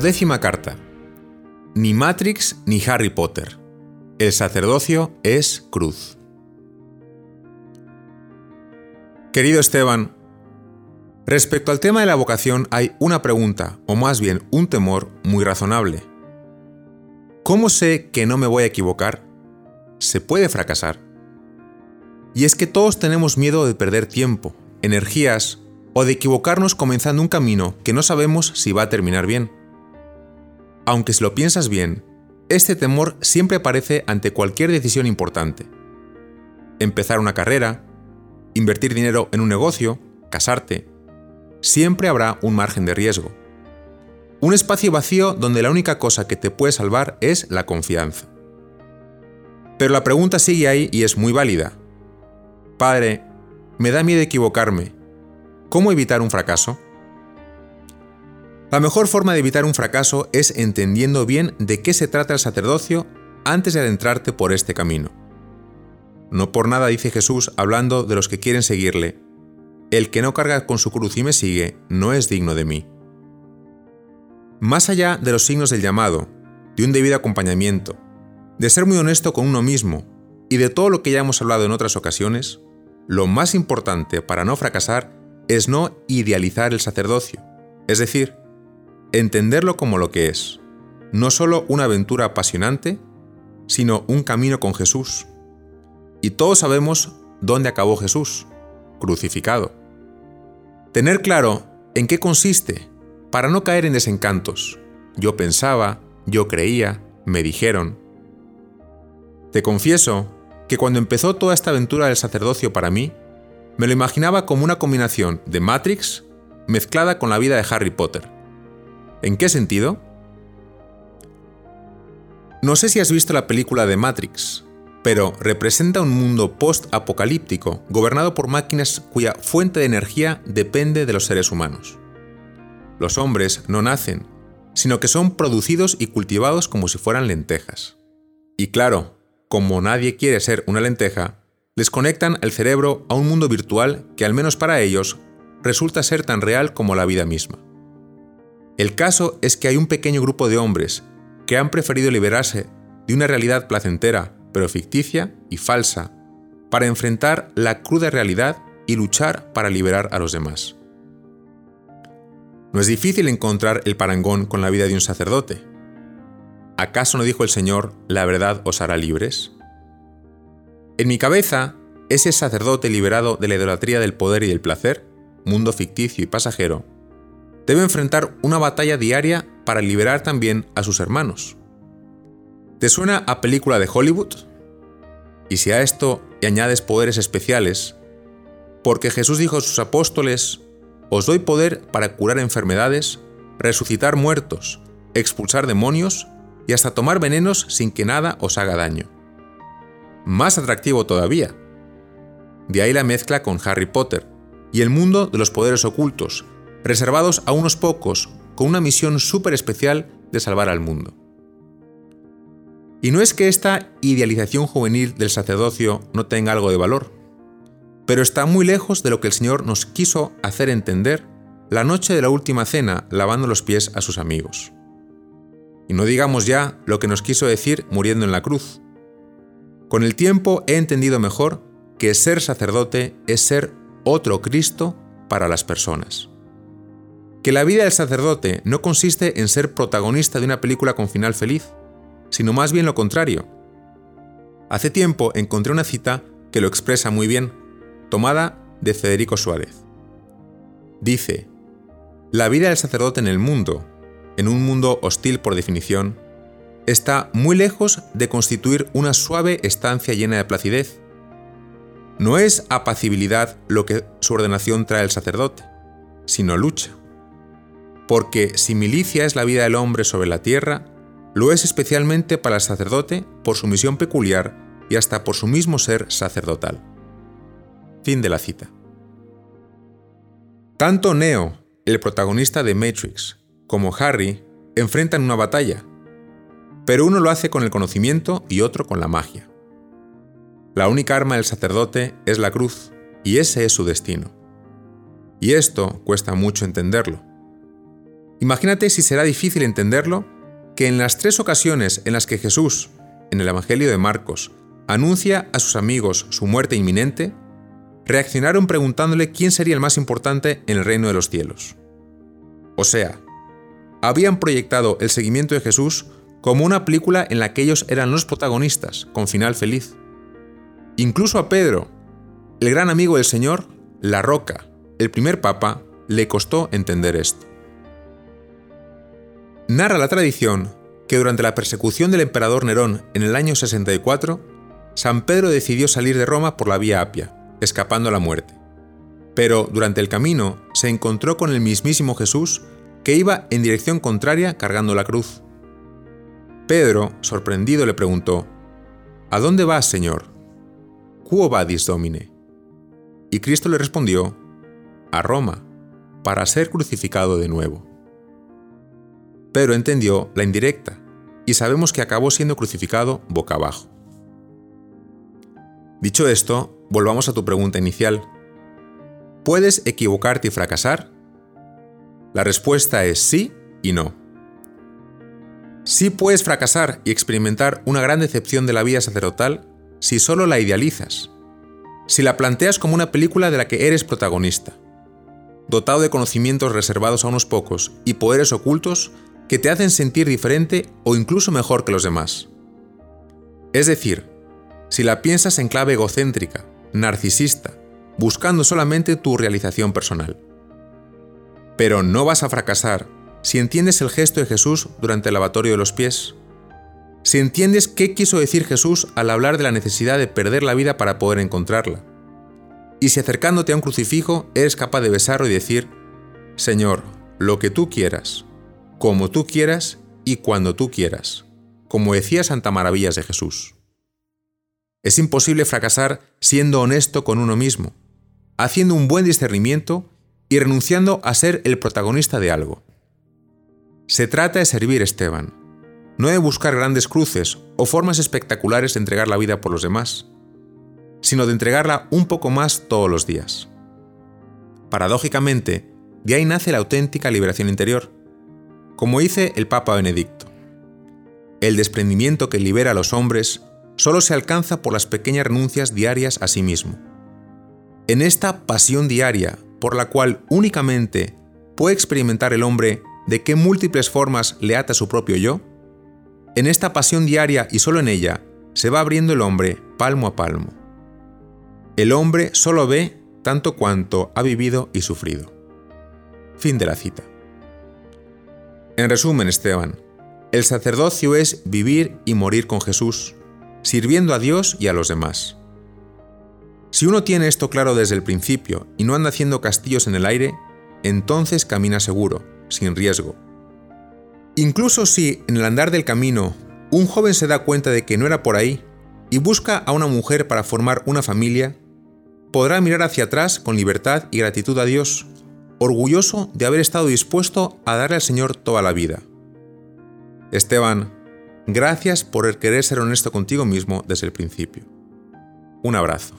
Duodécima carta. Ni Matrix ni Harry Potter. El sacerdocio es cruz. Querido Esteban, respecto al tema de la vocación hay una pregunta, o más bien un temor muy razonable. ¿Cómo sé que no me voy a equivocar? ¿Se puede fracasar? Y es que todos tenemos miedo de perder tiempo, energías o de equivocarnos comenzando un camino que no sabemos si va a terminar bien. Aunque si lo piensas bien, este temor siempre aparece ante cualquier decisión importante. Empezar una carrera, invertir dinero en un negocio, casarte, siempre habrá un margen de riesgo. Un espacio vacío donde la única cosa que te puede salvar es la confianza. Pero la pregunta sigue ahí y es muy válida. Padre, me da miedo equivocarme. ¿Cómo evitar un fracaso? La mejor forma de evitar un fracaso es entendiendo bien de qué se trata el sacerdocio antes de adentrarte por este camino. No por nada dice Jesús hablando de los que quieren seguirle, el que no carga con su cruz y me sigue no es digno de mí. Más allá de los signos del llamado, de un debido acompañamiento, de ser muy honesto con uno mismo y de todo lo que ya hemos hablado en otras ocasiones, lo más importante para no fracasar es no idealizar el sacerdocio, es decir, entenderlo como lo que es, no solo una aventura apasionante, sino un camino con Jesús, y todos sabemos dónde acabó Jesús, crucificado. Tener claro en qué consiste, para no caer en desencantos. Yo pensaba, yo creía, me dijeron. Te confieso que cuando empezó toda esta aventura del sacerdocio para mí, me lo imaginaba como una combinación de Matrix mezclada con la vida de Harry Potter. ¿En qué sentido? No sé si has visto la película de Matrix, pero representa un mundo post-apocalíptico gobernado por máquinas cuya fuente de energía depende de los seres humanos. Los hombres no nacen, sino que son producidos y cultivados como si fueran lentejas. Y claro, como nadie quiere ser una lenteja, les conectan el cerebro a un mundo virtual que al menos para ellos resulta ser tan real como la vida misma. El caso es que hay un pequeño grupo de hombres que han preferido liberarse de una realidad placentera pero ficticia y falsa, para enfrentar la cruda realidad y luchar para liberar a los demás. No es difícil encontrar el parangón con la vida de un sacerdote. ¿Acaso no dijo el Señor, la verdad os hará libres? En mi cabeza, ese sacerdote liberado de la idolatría del poder y del placer, mundo ficticio y pasajero, debe enfrentar una batalla diaria para liberar también a sus hermanos, ¿Te suena a película de Hollywood? Y si a esto le añades poderes especiales, porque Jesús dijo a sus apóstoles, os doy poder para curar enfermedades, resucitar muertos, expulsar demonios y hasta tomar venenos sin que nada os haga daño. Más atractivo todavía. De ahí la mezcla con Harry Potter y el mundo de los poderes ocultos, reservados a unos pocos con una misión súper especial de salvar al mundo. Y no es que esta idealización juvenil del sacerdocio no tenga algo de valor, pero está muy lejos de lo que el Señor nos quiso hacer entender la noche de la última cena lavando los pies a sus amigos. Y no digamos ya lo que nos quiso decir muriendo en la cruz. Con el tiempo he entendido mejor que ser sacerdote es ser otro Cristo para las personas. Que la vida del sacerdote no consiste en ser protagonista de una película con final feliz, sino más bien lo contrario. Hace tiempo encontré una cita que lo expresa muy bien, tomada de Federico Suárez. Dice, la vida del sacerdote en el mundo, en un mundo hostil por definición, está muy lejos de constituir una suave estancia llena de placidez. No es apacibilidad lo que su ordenación trae al sacerdote, sino lucha. Porque si milicia es la vida del hombre sobre la tierra, lo es especialmente para el sacerdote por su misión peculiar y hasta por su mismo ser sacerdotal. Fin de la cita. Tanto Neo, el protagonista de Matrix, como Harry enfrentan una batalla, pero uno lo hace con el conocimiento y otro con la magia. La única arma del sacerdote es la cruz, y ese es su destino. Y esto cuesta mucho entenderlo. Imagínate si será difícil entenderlo que en las tres ocasiones en las que Jesús, en el Evangelio de Marcos, anuncia a sus amigos su muerte inminente, reaccionaron preguntándole quién sería el más importante en el reino de los cielos. O sea, habían proyectado el seguimiento de Jesús como una película en la que ellos eran los protagonistas, con final feliz. Incluso a Pedro, el gran amigo del Señor, la roca, el primer papa, le costó entender esto. Narra la tradición que durante la persecución del emperador Nerón en el año 64, San Pedro decidió salir de Roma por la vía Apia, escapando a la muerte. Pero durante el camino se encontró con el mismísimo Jesús que iba en dirección contraria cargando la cruz. Pedro, sorprendido, le preguntó, ¿A dónde vas, Señor? Quo vadis, Domine? Y Cristo le respondió, a Roma, para ser crucificado de nuevo. Pedro entendió la indirecta y sabemos que acabó siendo crucificado boca abajo. Dicho esto, volvamos a tu pregunta inicial. ¿Puedes equivocarte y fracasar? La respuesta es sí y no. Sí puedes fracasar y experimentar una gran decepción de la vida sacerdotal si solo la idealizas, si la planteas como una película de la que eres protagonista, dotado de conocimientos reservados a unos pocos y poderes ocultos que te hacen sentir diferente o incluso mejor que los demás. Es decir, si la piensas en clave egocéntrica, narcisista, buscando solamente tu realización personal. Pero no vas a fracasar si entiendes el gesto de Jesús durante el lavatorio de los pies. Si entiendes qué quiso decir Jesús al hablar de la necesidad de perder la vida para poder encontrarla. Y si acercándote a un crucifijo eres capaz de besarlo y decir, Señor, lo que tú quieras, como tú quieras y cuando tú quieras, como decía Santa Maravillas de Jesús. Es imposible fracasar siendo honesto con uno mismo, haciendo un buen discernimiento y renunciando a ser el protagonista de algo. Se trata de servir Esteban, no de buscar grandes cruces o formas espectaculares de entregar la vida por los demás, sino de entregarla un poco más todos los días. Paradójicamente, de ahí nace la auténtica liberación interior, como dice el Papa Benedicto. El desprendimiento que libera a los hombres solo se alcanza por las pequeñas renuncias diarias a sí mismo. En esta pasión diaria, por la cual únicamente puede experimentar el hombre de qué múltiples formas le ata su propio yo, en esta pasión diaria y solo en ella se va abriendo el hombre palmo a palmo. El hombre solo ve tanto cuanto ha vivido y sufrido. Fin de la cita. En resumen, Esteban, el sacerdocio es vivir y morir con Jesús, sirviendo a Dios y a los demás. Si uno tiene esto claro desde el principio y no anda haciendo castillos en el aire, entonces camina seguro, sin riesgo. Incluso si, en el andar del camino, un joven se da cuenta de que no era por ahí y busca a una mujer para formar una familia, podrá mirar hacia atrás con libertad y gratitud a Dios, orgulloso de haber estado dispuesto a darle al Señor toda la vida. Esteban, gracias por querer ser honesto contigo mismo desde el principio. Un abrazo.